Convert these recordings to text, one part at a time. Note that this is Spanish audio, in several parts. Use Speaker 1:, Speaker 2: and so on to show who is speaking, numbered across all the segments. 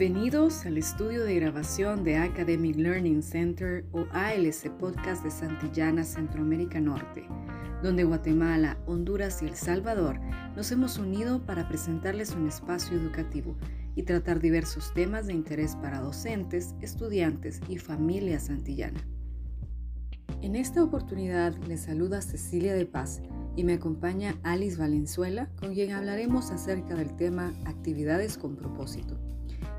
Speaker 1: Bienvenidos al estudio de grabación de Academic Learning Center o ALC Podcast de Santillana, Centroamérica Norte, donde Guatemala, Honduras y El Salvador nos hemos unido para presentarles un espacio educativo y tratar diversos temas de interés para docentes, estudiantes y familia santillana. En esta oportunidad les saluda Cecilia de Paz y me acompaña Alice Valenzuela, con quien hablaremos acerca del tema actividades con propósito,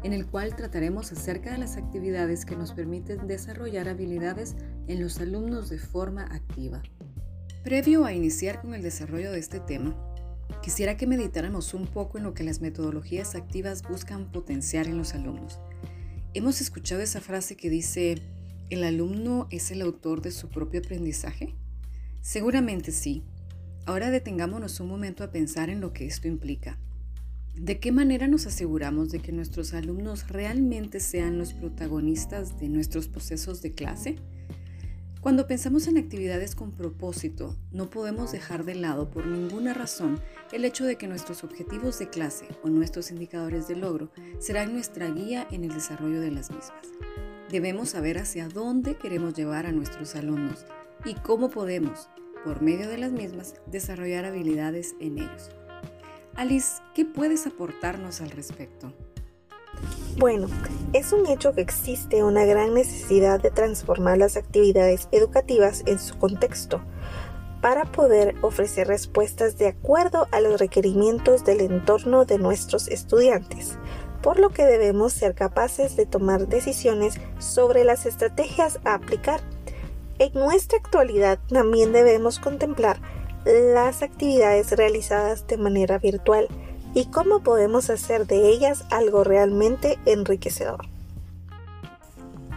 Speaker 1: en el cual trataremos acerca de las actividades que nos permiten desarrollar habilidades en los alumnos de forma activa. Previo a iniciar con el desarrollo de este tema, quisiera que meditáramos un poco en lo que las metodologías activas buscan potenciar en los alumnos. Hemos escuchado esa frase que dice, ¿el alumno es el autor de su propio aprendizaje? Seguramente sí, Ahora detengámonos un momento a pensar en lo que esto implica. ¿De qué manera nos aseguramos de que nuestros alumnos realmente sean los protagonistas de nuestros procesos de clase? Cuando pensamos en actividades con propósito, no podemos dejar de lado por ninguna razón el hecho de que nuestros objetivos de clase o nuestros indicadores de logro serán nuestra guía en el desarrollo de las mismas. Debemos saber hacia dónde queremos llevar a nuestros alumnos y cómo podemos, por medio de las mismas, desarrollar habilidades en ellos. Alice, ¿qué puedes aportarnos al respecto?
Speaker 2: Bueno, es un hecho que existe una gran necesidad de transformar las actividades educativas en su contexto para poder ofrecer respuestas de acuerdo a los requerimientos del entorno de nuestros estudiantes, por lo que debemos ser capaces de tomar decisiones sobre las estrategias a aplicar en nuestra actualidad también debemos contemplar las actividades realizadas de manera virtual y cómo podemos hacer de ellas algo realmente enriquecedor.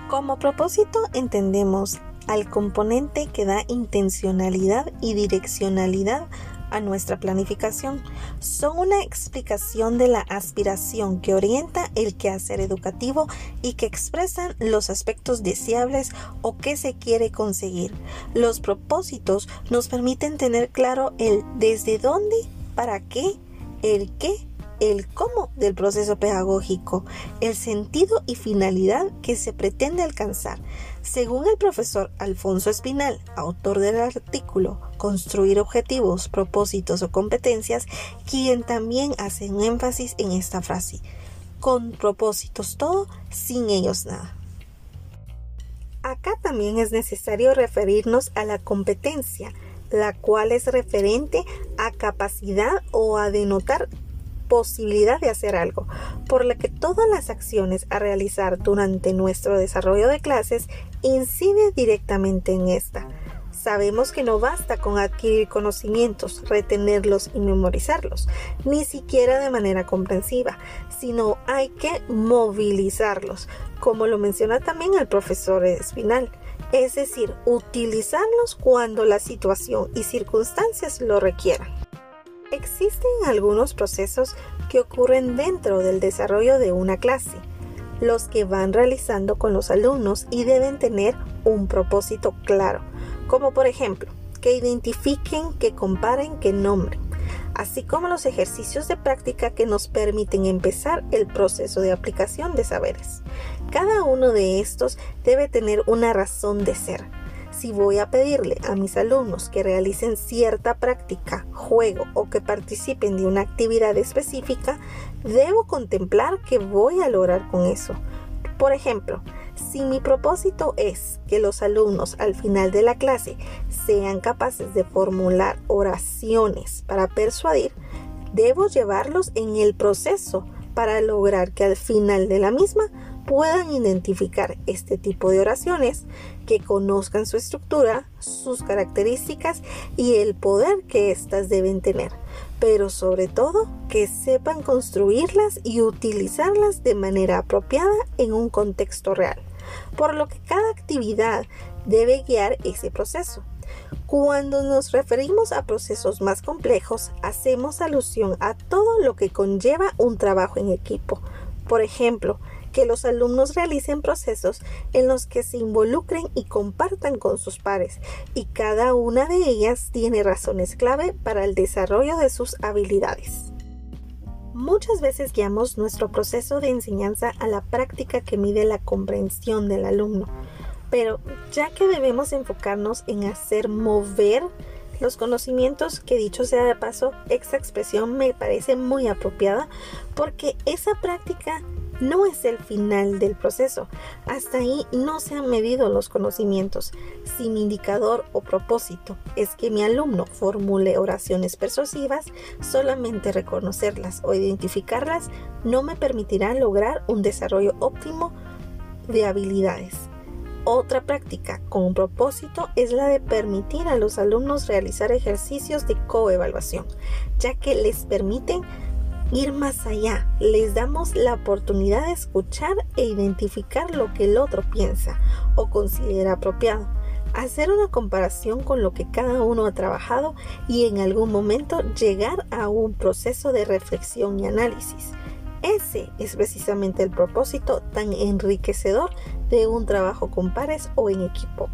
Speaker 2: Como propósito entendemos al componente que da intencionalidad y direccionalidad a nuestra planificación son una explicación de la aspiración que orienta el quehacer educativo y que expresan los aspectos deseables o que se quiere conseguir. Los propósitos nos permiten tener claro el desde dónde, para qué, el qué el cómo del proceso pedagógico, el sentido y finalidad que se pretende alcanzar. Según el profesor Alfonso Espinal, autor del artículo Construir objetivos, propósitos o competencias, quien también hace un énfasis en esta frase, con propósitos todo, sin ellos nada. Acá también es necesario referirnos a la competencia, la cual es referente a capacidad o a denotar posibilidad de hacer algo, por lo que todas las acciones a realizar durante nuestro desarrollo de clases inciden directamente en esta. Sabemos que no basta con adquirir conocimientos, retenerlos y memorizarlos, ni siquiera de manera comprensiva, sino hay que movilizarlos, como lo menciona también el profesor Espinal, es decir, utilizarlos cuando la situación y circunstancias lo requieran. Existen algunos procesos que ocurren dentro del desarrollo de una clase, los que van realizando con los alumnos y deben tener un propósito claro, como por ejemplo, que identifiquen, que comparen, que nombren, así como los ejercicios de práctica que nos permiten empezar el proceso de aplicación de saberes. Cada uno de estos debe tener una razón de ser si voy a pedirle a mis alumnos que realicen cierta práctica, juego o que participen de una actividad específica, debo contemplar qué voy a lograr con eso. Por ejemplo, si mi propósito es que los alumnos al final de la clase sean capaces de formular oraciones para persuadir, debo llevarlos en el proceso para lograr que al final de la misma puedan identificar este tipo de oraciones, que conozcan su estructura, sus características y el poder que éstas deben tener, pero sobre todo que sepan construirlas y utilizarlas de manera apropiada en un contexto real, por lo que cada actividad debe guiar ese proceso. Cuando nos referimos a procesos más complejos, hacemos alusión a todo lo que conlleva un trabajo en equipo. Por ejemplo, que los alumnos realicen procesos en los que se involucren y compartan con sus pares y cada una de ellas tiene razones clave para el desarrollo de sus habilidades. Muchas veces guiamos nuestro proceso de enseñanza a la práctica que mide la comprensión del alumno, pero ya que debemos enfocarnos en hacer mover los conocimientos, que dicho sea de paso, esa expresión me parece muy apropiada porque esa práctica no es el final del proceso. Hasta ahí no se han medido los conocimientos. Sin indicador o propósito es que mi alumno formule oraciones persuasivas, solamente reconocerlas o identificarlas no me permitirá lograr un desarrollo óptimo de habilidades. Otra práctica con un propósito es la de permitir a los alumnos realizar ejercicios de coevaluación, ya que les permiten ir más allá. Les damos la oportunidad de escuchar e identificar lo que el otro piensa o considera apropiado. Hacer una comparación con lo que cada uno ha trabajado y en algún momento llegar a un proceso de reflexión y análisis. Ese es precisamente el propósito tan enriquecedor de un trabajo con pares o en equipo.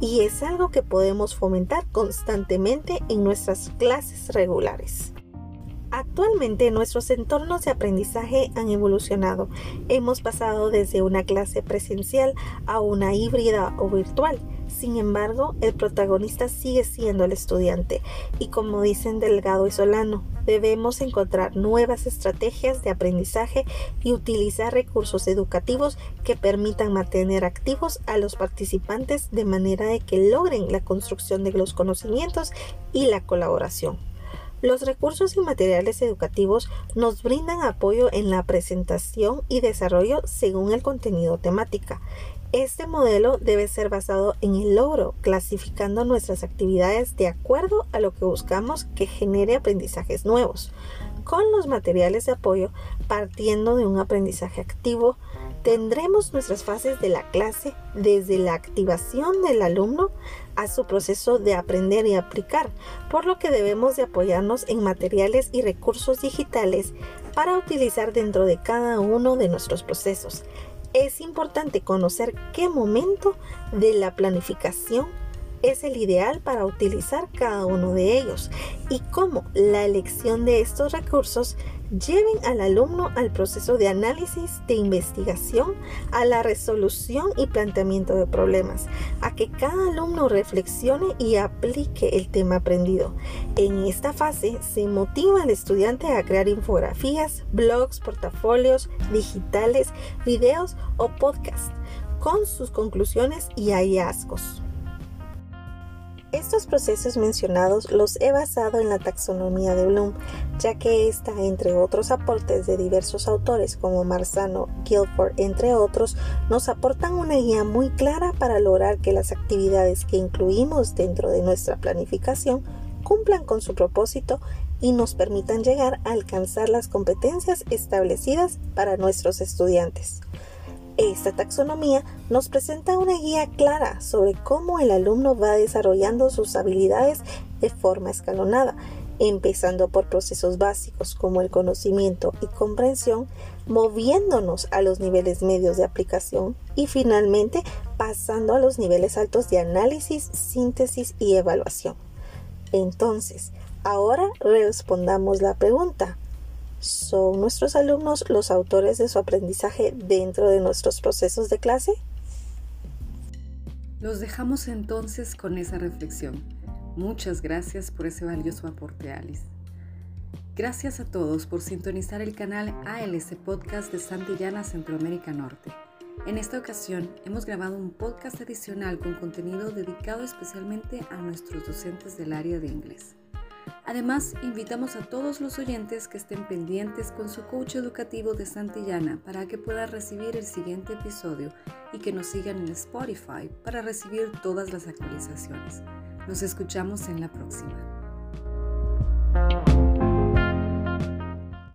Speaker 2: Y es algo que podemos fomentar constantemente en nuestras clases regulares. Actualmente nuestros entornos de aprendizaje han evolucionado. Hemos pasado desde una clase presencial a una híbrida o virtual. Sin embargo, el protagonista sigue siendo el estudiante y como dicen Delgado y Solano, debemos encontrar nuevas estrategias de aprendizaje y utilizar recursos educativos que permitan mantener activos a los participantes de manera de que logren la construcción de los conocimientos y la colaboración. Los recursos y materiales educativos nos brindan apoyo en la presentación y desarrollo según el contenido temática. Este modelo debe ser basado en el logro, clasificando nuestras actividades de acuerdo a lo que buscamos que genere aprendizajes nuevos. Con los materiales de apoyo, partiendo de un aprendizaje activo, tendremos nuestras fases de la clase desde la activación del alumno a su proceso de aprender y aplicar, por lo que debemos de apoyarnos en materiales y recursos digitales para utilizar dentro de cada uno de nuestros procesos. Es importante conocer qué momento de la planificación es el ideal para utilizar cada uno de ellos y cómo la elección de estos recursos lleven al alumno al proceso de análisis, de investigación, a la resolución y planteamiento de problemas, a que cada alumno reflexione y aplique el tema aprendido. En esta fase se motiva al estudiante a crear infografías, blogs, portafolios digitales, videos o podcasts con sus conclusiones y hallazgos. Estos procesos mencionados los he basado en la taxonomía de Bloom, ya que esta, entre otros aportes de diversos autores como Marzano, Guilford, entre otros, nos aportan una guía muy clara para lograr que las actividades que incluimos dentro de nuestra planificación cumplan con su propósito y nos permitan llegar a alcanzar las competencias establecidas para nuestros estudiantes. Esta taxonomía nos presenta una guía clara sobre cómo el alumno va desarrollando sus habilidades de forma escalonada, empezando por procesos básicos como el conocimiento y comprensión, moviéndonos a los niveles medios de aplicación y finalmente pasando a los niveles altos de análisis, síntesis y evaluación. Entonces, ahora respondamos la pregunta. ¿Son nuestros alumnos los autores de su aprendizaje dentro de nuestros procesos de clase?
Speaker 1: Los dejamos entonces con esa reflexión. Muchas gracias por ese valioso aporte, Alice. Gracias a todos por sintonizar el canal ALS Podcast de Santillana Centroamérica Norte. En esta ocasión hemos grabado un podcast adicional con contenido dedicado especialmente a nuestros docentes del área de inglés. Además, invitamos a todos los oyentes que estén pendientes con su coach educativo de Santillana para que puedan recibir el siguiente episodio y que nos sigan en Spotify para recibir todas las actualizaciones. Nos escuchamos en la próxima.